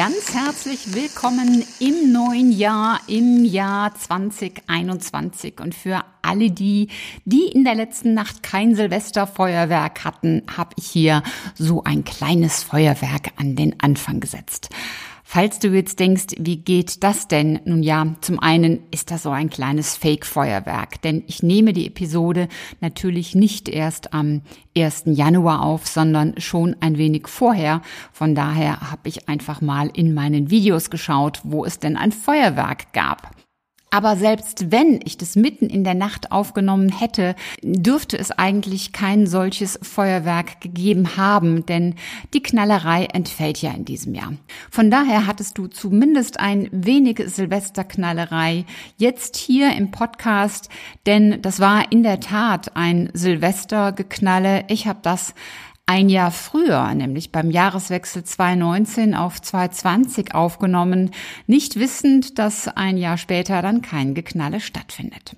Ganz herzlich willkommen im neuen Jahr, im Jahr 2021. Und für alle die, die in der letzten Nacht kein Silvesterfeuerwerk hatten, habe ich hier so ein kleines Feuerwerk an den Anfang gesetzt. Falls du jetzt denkst, wie geht das denn? Nun ja, zum einen ist das so ein kleines Fake-Feuerwerk, denn ich nehme die Episode natürlich nicht erst am 1. Januar auf, sondern schon ein wenig vorher. Von daher habe ich einfach mal in meinen Videos geschaut, wo es denn ein Feuerwerk gab. Aber selbst wenn ich das mitten in der Nacht aufgenommen hätte, dürfte es eigentlich kein solches Feuerwerk gegeben haben, denn die Knallerei entfällt ja in diesem Jahr. Von daher hattest du zumindest ein wenig Silvesterknallerei jetzt hier im Podcast, denn das war in der Tat ein Silvestergeknalle. Ich habe das ein Jahr früher, nämlich beim Jahreswechsel 2019 auf 2020 aufgenommen, nicht wissend, dass ein Jahr später dann kein Geknalle stattfindet.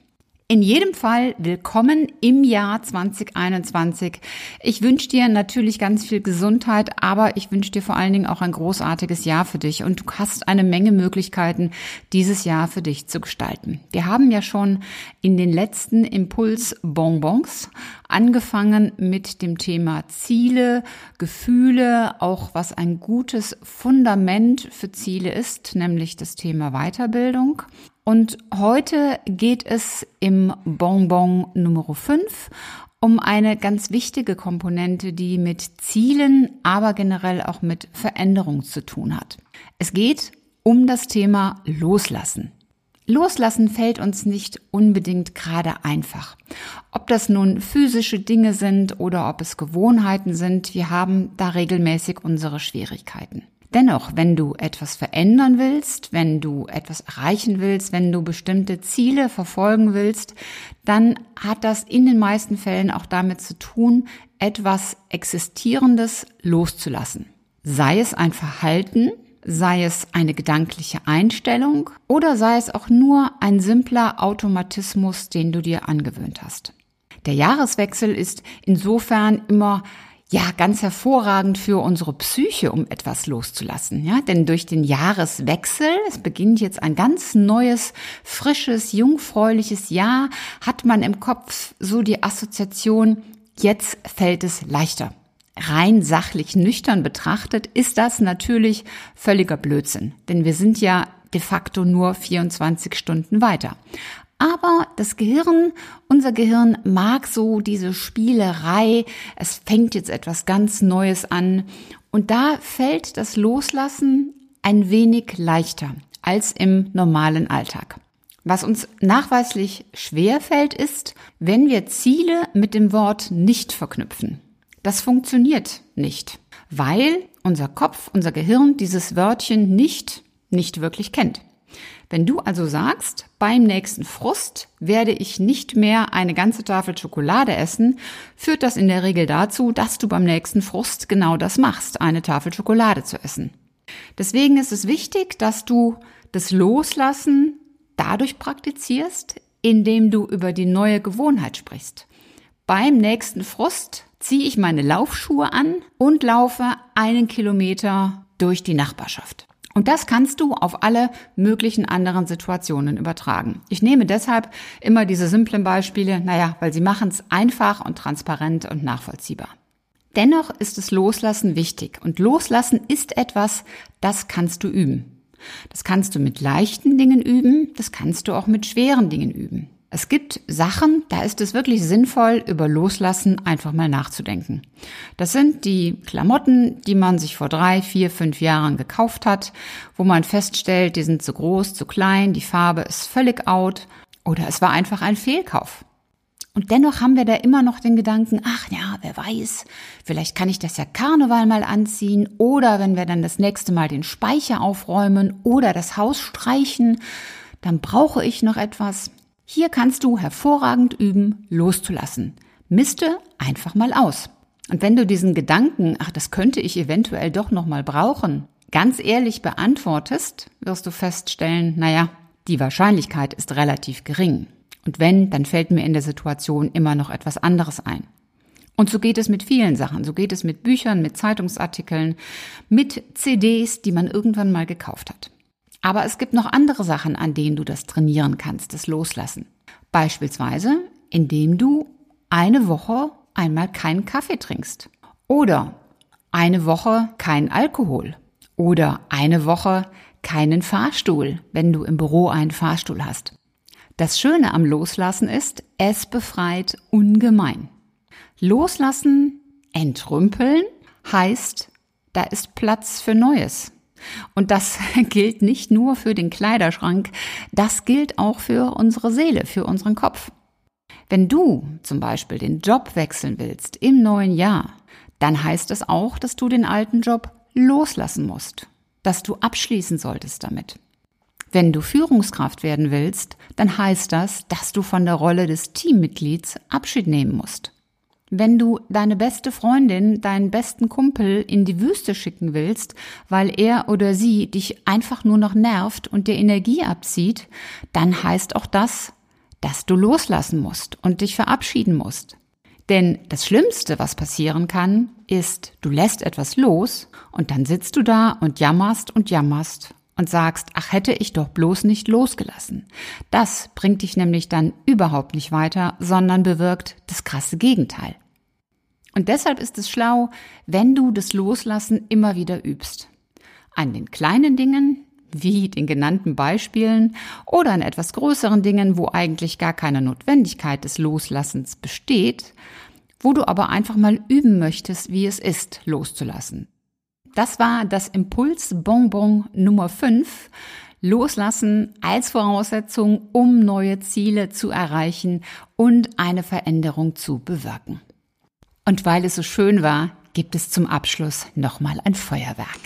In jedem Fall willkommen im Jahr 2021. Ich wünsche dir natürlich ganz viel Gesundheit, aber ich wünsche dir vor allen Dingen auch ein großartiges Jahr für dich und du hast eine Menge Möglichkeiten, dieses Jahr für dich zu gestalten. Wir haben ja schon in den letzten Impulsbonbons angefangen mit dem Thema Ziele, Gefühle, auch was ein gutes Fundament für Ziele ist, nämlich das Thema Weiterbildung. Und heute geht es im Bonbon Nummer 5 um eine ganz wichtige Komponente, die mit Zielen, aber generell auch mit Veränderung zu tun hat. Es geht um das Thema Loslassen. Loslassen fällt uns nicht unbedingt gerade einfach. Ob das nun physische Dinge sind oder ob es Gewohnheiten sind, wir haben da regelmäßig unsere Schwierigkeiten. Dennoch, wenn du etwas verändern willst, wenn du etwas erreichen willst, wenn du bestimmte Ziele verfolgen willst, dann hat das in den meisten Fällen auch damit zu tun, etwas Existierendes loszulassen. Sei es ein Verhalten, sei es eine gedankliche Einstellung oder sei es auch nur ein simpler Automatismus, den du dir angewöhnt hast. Der Jahreswechsel ist insofern immer ja ganz hervorragend für unsere Psyche, um etwas loszulassen. Ja, denn durch den Jahreswechsel, es beginnt jetzt ein ganz neues, frisches, jungfräuliches Jahr, hat man im Kopf so die Assoziation, jetzt fällt es leichter. Rein sachlich nüchtern betrachtet ist das natürlich völliger Blödsinn, denn wir sind ja de facto nur 24 Stunden weiter. Aber das Gehirn, unser Gehirn mag so diese Spielerei. Es fängt jetzt etwas ganz Neues an. Und da fällt das Loslassen ein wenig leichter als im normalen Alltag. Was uns nachweislich schwer fällt, ist, wenn wir Ziele mit dem Wort nicht verknüpfen. Das funktioniert nicht, weil unser Kopf, unser Gehirn dieses Wörtchen nicht, nicht wirklich kennt. Wenn du also sagst, beim nächsten Frust werde ich nicht mehr eine ganze Tafel Schokolade essen, führt das in der Regel dazu, dass du beim nächsten Frust genau das machst, eine Tafel Schokolade zu essen. Deswegen ist es wichtig, dass du das Loslassen dadurch praktizierst, indem du über die neue Gewohnheit sprichst. Beim nächsten Frust ziehe ich meine Laufschuhe an und laufe einen Kilometer durch die Nachbarschaft. Und das kannst du auf alle möglichen anderen Situationen übertragen. Ich nehme deshalb immer diese simplen Beispiele, naja, weil sie machen es einfach und transparent und nachvollziehbar. Dennoch ist es Loslassen wichtig und Loslassen ist etwas, das kannst du üben. Das kannst du mit leichten Dingen üben, das kannst du auch mit schweren Dingen üben. Es gibt Sachen, da ist es wirklich sinnvoll, über Loslassen einfach mal nachzudenken. Das sind die Klamotten, die man sich vor drei, vier, fünf Jahren gekauft hat, wo man feststellt, die sind zu groß, zu klein, die Farbe ist völlig out oder es war einfach ein Fehlkauf. Und dennoch haben wir da immer noch den Gedanken, ach ja, wer weiß, vielleicht kann ich das ja Karneval mal anziehen oder wenn wir dann das nächste Mal den Speicher aufräumen oder das Haus streichen, dann brauche ich noch etwas. Hier kannst du hervorragend üben, loszulassen. Miste einfach mal aus. Und wenn du diesen Gedanken, ach, das könnte ich eventuell doch noch mal brauchen, ganz ehrlich beantwortest, wirst du feststellen, naja, die Wahrscheinlichkeit ist relativ gering. Und wenn, dann fällt mir in der Situation immer noch etwas anderes ein. Und so geht es mit vielen Sachen. So geht es mit Büchern, mit Zeitungsartikeln, mit CDs, die man irgendwann mal gekauft hat. Aber es gibt noch andere Sachen, an denen du das trainieren kannst, das Loslassen. Beispielsweise, indem du eine Woche einmal keinen Kaffee trinkst. Oder eine Woche kein Alkohol. Oder eine Woche keinen Fahrstuhl, wenn du im Büro einen Fahrstuhl hast. Das Schöne am Loslassen ist, es befreit ungemein. Loslassen, entrümpeln heißt, da ist Platz für Neues. Und das gilt nicht nur für den Kleiderschrank, das gilt auch für unsere Seele, für unseren Kopf. Wenn du zum Beispiel den Job wechseln willst im neuen Jahr, dann heißt es auch, dass du den alten Job loslassen musst, dass du abschließen solltest damit. Wenn du Führungskraft werden willst, dann heißt das, dass du von der Rolle des Teammitglieds Abschied nehmen musst. Wenn du deine beste Freundin, deinen besten Kumpel in die Wüste schicken willst, weil er oder sie dich einfach nur noch nervt und dir Energie abzieht, dann heißt auch das, dass du loslassen musst und dich verabschieden musst. Denn das Schlimmste, was passieren kann, ist, du lässt etwas los und dann sitzt du da und jammerst und jammerst und sagst, ach hätte ich doch bloß nicht losgelassen. Das bringt dich nämlich dann überhaupt nicht weiter, sondern bewirkt das krasse Gegenteil. Und deshalb ist es schlau, wenn du das Loslassen immer wieder übst. An den kleinen Dingen, wie den genannten Beispielen, oder an etwas größeren Dingen, wo eigentlich gar keine Notwendigkeit des Loslassens besteht, wo du aber einfach mal üben möchtest, wie es ist, loszulassen. Das war das Impulsbonbon Nummer 5. Loslassen als Voraussetzung, um neue Ziele zu erreichen und eine Veränderung zu bewirken. Und weil es so schön war, gibt es zum Abschluss nochmal ein Feuerwerk.